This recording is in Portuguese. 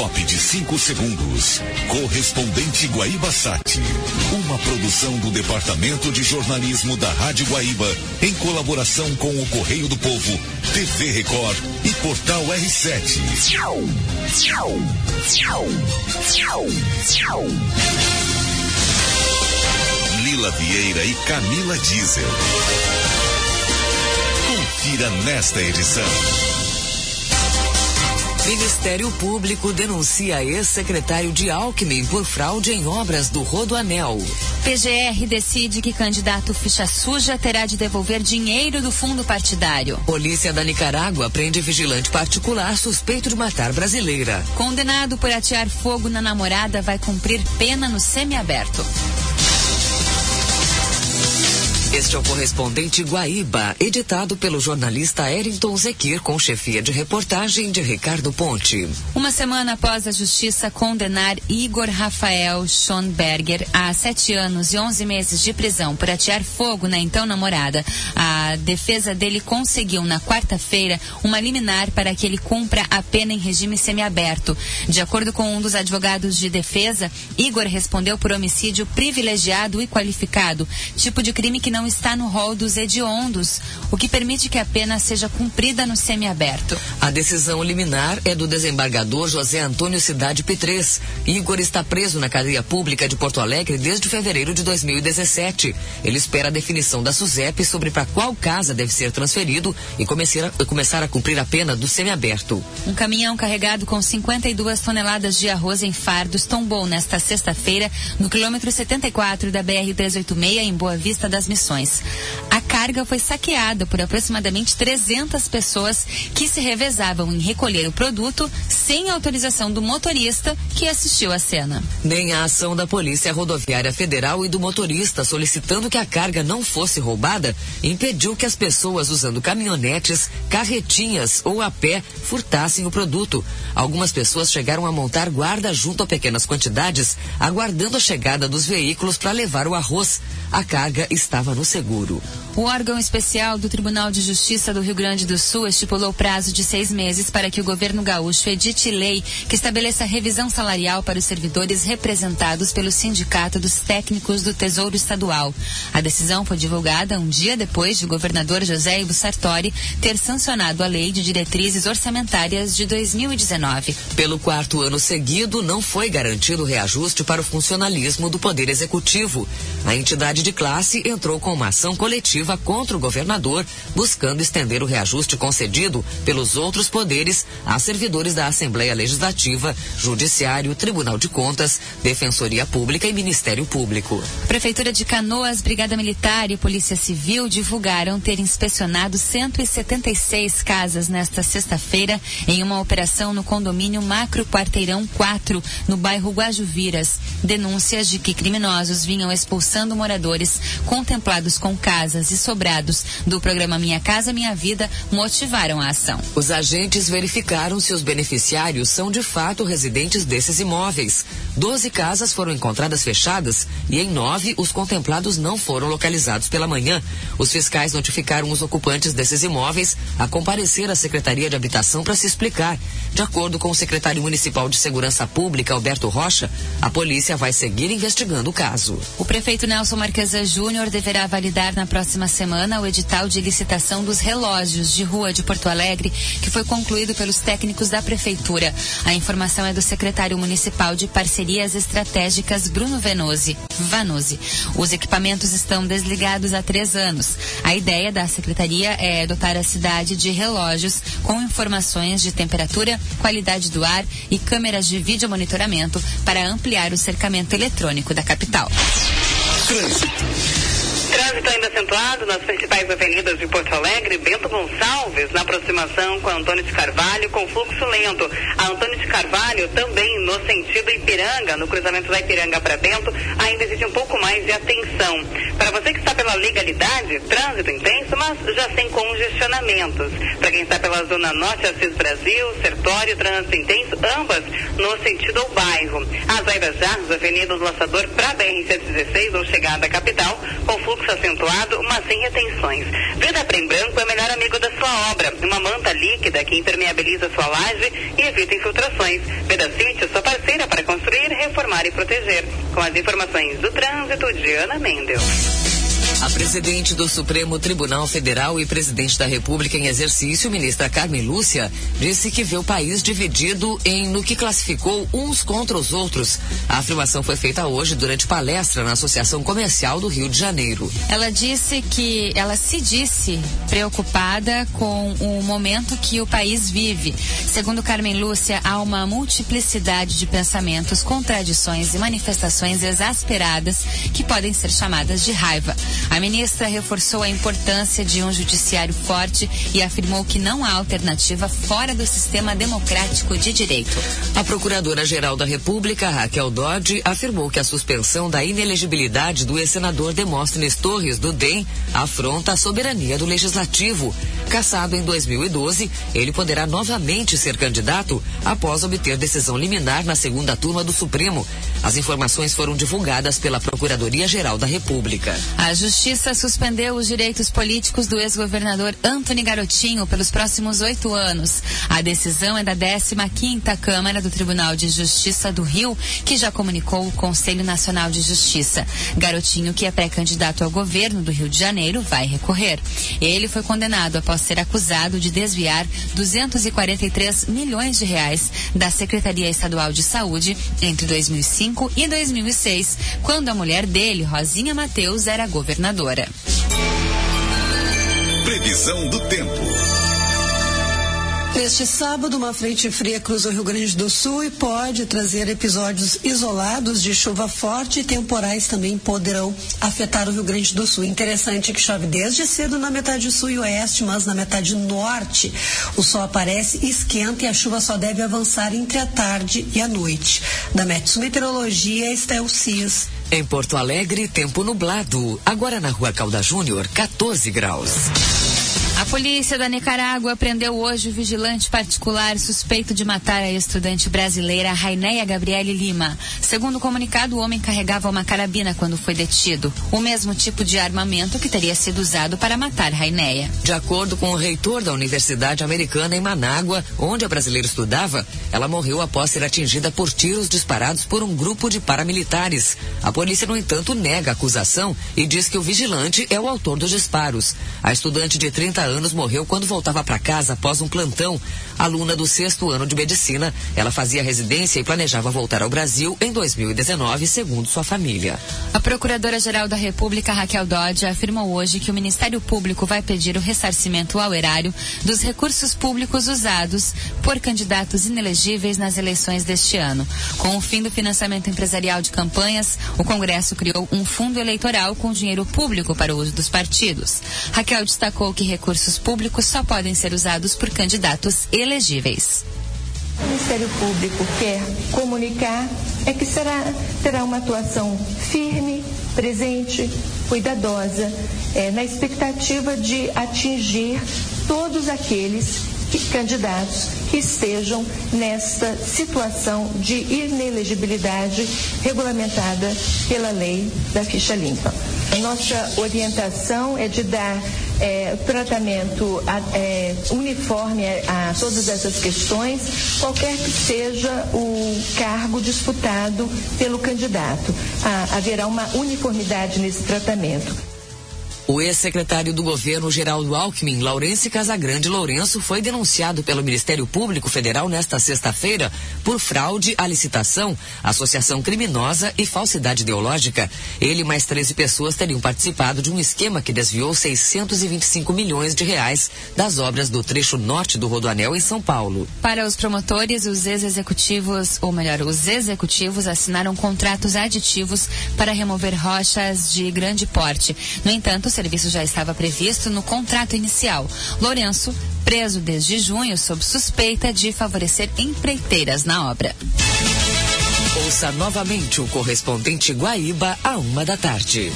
top de 5 segundos. Correspondente Guaíba Sat. Uma produção do Departamento de Jornalismo da Rádio Guaíba, em colaboração com o Correio do Povo, TV Record e Portal R7. Lila Vieira e Camila Diesel. Confira nesta edição. Ministério Público denuncia ex-secretário de Alckmin por fraude em obras do Rodoanel. PGR decide que candidato ficha suja terá de devolver dinheiro do fundo partidário. Polícia da Nicarágua prende vigilante particular suspeito de matar brasileira. Condenado por atear fogo na namorada vai cumprir pena no semiaberto. Este é o correspondente Guaíba, editado pelo jornalista Erington Zequir, com chefia de reportagem de Ricardo Ponte. Uma semana após a justiça condenar Igor Rafael Schonberger a sete anos e onze meses de prisão por atear fogo na então namorada, a defesa dele conseguiu na quarta-feira uma liminar para que ele cumpra a pena em regime semiaberto. De acordo com um dos advogados de defesa, Igor respondeu por homicídio privilegiado e qualificado, tipo de crime que não está no rol dos hediondos, o que permite que a pena seja cumprida no semiaberto. A decisão liminar é do desembargador José Antônio Cidade Pitres. Igor está preso na cadeia pública de Porto Alegre desde fevereiro de 2017. Ele espera a definição da SUSEP sobre para qual casa deve ser transferido e começar a, começar a cumprir a pena do semiaberto. Um caminhão carregado com 52 toneladas de arroz em fardos tombou nesta sexta-feira no quilômetro 74 da BR-386 em Boa Vista das Missões a carga foi saqueada por aproximadamente 300 pessoas que se revezavam em recolher o produto sem autorização do motorista que assistiu à cena. Nem a ação da Polícia Rodoviária Federal e do motorista solicitando que a carga não fosse roubada impediu que as pessoas usando caminhonetes, carretinhas ou a pé furtassem o produto. Algumas pessoas chegaram a montar guarda junto a pequenas quantidades, aguardando a chegada dos veículos para levar o arroz. A carga estava no seguro. O órgão especial do Tribunal de Justiça do Rio Grande do Sul estipulou prazo de seis meses para que o governo gaúcho edite lei que estabeleça revisão salarial para os servidores representados pelo Sindicato dos Técnicos do Tesouro Estadual. A decisão foi divulgada um dia depois de o governador José Ivo Sartori ter sancionado a Lei de Diretrizes Orçamentárias de 2019. Pelo quarto ano seguido, não foi garantido reajuste para o funcionalismo do Poder Executivo. A entidade de classe entrou com uma ação coletiva contra o governador, buscando estender o reajuste concedido pelos outros poderes a servidores da Assembleia Legislativa, Judiciário, Tribunal de Contas, Defensoria Pública e Ministério Público. Prefeitura de Canoas, Brigada Militar e Polícia Civil divulgaram ter inspecionado 176 casas nesta sexta-feira em uma operação no condomínio Macro Quarteirão 4, no bairro Guajuviras. Denúncias de que criminosos vinham expulsando moradores contemplados com casas e sobrados do programa Minha Casa Minha Vida motivaram a ação. Os agentes verificaram se os beneficiários são de fato residentes desses imóveis. Doze casas foram encontradas fechadas e em nove os contemplados não foram localizados pela manhã. Os fiscais notificaram os ocupantes desses imóveis a comparecer à Secretaria de Habitação para se explicar. De acordo com o secretário municipal de Segurança Pública, Alberto Rocha, a polícia vai seguir investigando o caso. O prefeito Nelson Marquesa Júnior deverá validar na próxima semana o edital de licitação dos relógios de rua de Porto Alegre, que foi concluído pelos técnicos da Prefeitura. A informação é do secretário municipal de Parcerias Estratégicas, Bruno Venosi. Vanose. Os equipamentos estão desligados há três anos. A ideia da secretaria é dotar a cidade de relógios com informações de temperatura, qualidade do ar e câmeras de vídeo monitoramento para ampliar o cercamento eletrônico da capital. Trânsito. Trânsito ainda acentuado nas principais avenidas de Porto Alegre, Bento Gonçalves, na aproximação com Antônio de Carvalho, com fluxo lento. A Antônio de Carvalho também no sentido Ipiranga, no cruzamento da Ipiranga para Bento, ainda existe um pouco mais de atenção. Para você que está pela legalidade, trânsito intenso, mas já sem congestionamentos. Para quem está pela Zona Norte, Assis Brasil, Sertório, trânsito intenso, ambas no sentido ao bairro. As Airas Jarros, Avenida do Laçador para BR-116 ou chegada à capital, com fluxo fluxo acentuado, mas sem retenções. Vidaprem branco é o melhor amigo da sua obra. Uma manta líquida que impermeabiliza sua laje e evita infiltrações. Vedacity, sua parceira para construir, reformar e proteger. Com as informações do trânsito de Ana Mendel. A presidente do Supremo Tribunal Federal e presidente da República em exercício, ministra Carmen Lúcia, disse que vê o país dividido em no que classificou uns contra os outros. A afirmação foi feita hoje durante palestra na Associação Comercial do Rio de Janeiro. Ela disse que ela se disse preocupada com o momento que o país vive. Segundo Carmen Lúcia, há uma multiplicidade de pensamentos, contradições e manifestações exasperadas que podem ser chamadas de raiva. A ministra reforçou a importância de um judiciário forte e afirmou que não há alternativa fora do sistema democrático de direito. A Procuradora-Geral da República, Raquel Dodge, afirmou que a suspensão da inelegibilidade do ex-senador Demóstenes Torres do DEM afronta a soberania do Legislativo. Cassado em 2012, ele poderá novamente ser candidato após obter decisão liminar na segunda turma do Supremo. As informações foram divulgadas pela Procuradoria-Geral da República. A Justiça suspendeu os direitos políticos do ex-governador Antony Garotinho pelos próximos oito anos. A decisão é da 15ª Câmara do Tribunal de Justiça do Rio, que já comunicou o Conselho Nacional de Justiça. Garotinho, que é pré-candidato ao governo do Rio de Janeiro, vai recorrer. Ele foi condenado após ser acusado de desviar 243 milhões de reais da Secretaria Estadual de Saúde entre 2005 e 2006, quando a mulher dele, Rosinha Mateus, era governadora. Previsão do tempo. Neste sábado, uma frente fria cruza o Rio Grande do Sul e pode trazer episódios isolados de chuva forte e temporais também poderão afetar o Rio Grande do Sul. Interessante que chove desde cedo na metade sul e oeste, mas na metade norte o sol aparece, esquenta e a chuva só deve avançar entre a tarde e a noite. Da Metsu Meteorologia, Estel Cis. Em Porto Alegre, tempo nublado. Agora na rua Calda Júnior, 14 graus. A polícia da Nicarágua prendeu hoje o vigilante particular suspeito de matar a estudante brasileira Raineia Gabriele Lima. Segundo o comunicado, o homem carregava uma carabina quando foi detido, o mesmo tipo de armamento que teria sido usado para matar Raineia. De acordo com o reitor da Universidade Americana em Manágua, onde a brasileira estudava, ela morreu após ser atingida por tiros disparados por um grupo de paramilitares. A polícia, no entanto, nega a acusação e diz que o vigilante é o autor dos disparos. A estudante de 30 anos morreu quando voltava para casa após um plantão. Aluna do sexto ano de medicina, ela fazia residência e planejava voltar ao Brasil em 2019, segundo sua família. A Procuradora-Geral da República, Raquel Dodge, afirmou hoje que o Ministério Público vai pedir o ressarcimento ao erário dos recursos públicos usados por candidatos inelegíveis nas eleições deste ano. Com o fim do financiamento empresarial de campanhas, o Congresso criou um fundo eleitoral com dinheiro público para o uso dos partidos. Raquel destacou que recursos públicos só podem ser usados por candidatos elegíveis. O Ministério Público quer comunicar é que será, terá uma atuação firme, presente, cuidadosa, é, na expectativa de atingir todos aqueles que, candidatos que estejam nesta situação de inelegibilidade regulamentada pela lei da ficha limpa. Nossa orientação é de dar é, tratamento é, uniforme a, a, todas essas questões, qualquer que seja o cargo disputado pelo candidato. Ah, haverá uma uniformidade nesse tratamento. O ex-secretário do governo Geraldo Alckmin, Laurence Casagrande Lourenço, foi denunciado pelo Ministério Público Federal nesta sexta-feira por fraude à licitação, associação criminosa e falsidade ideológica. Ele e mais 13 pessoas teriam participado de um esquema que desviou 625 milhões de reais das obras do trecho norte do Rodoanel em São Paulo. Para os promotores, os ex-executivos, ou melhor, os executivos assinaram contratos aditivos para remover rochas de grande porte. No entanto, serviço já estava previsto no contrato inicial. Lourenço, preso desde junho sob suspeita de favorecer empreiteiras na obra. Ouça novamente o correspondente Guaíba a uma da tarde.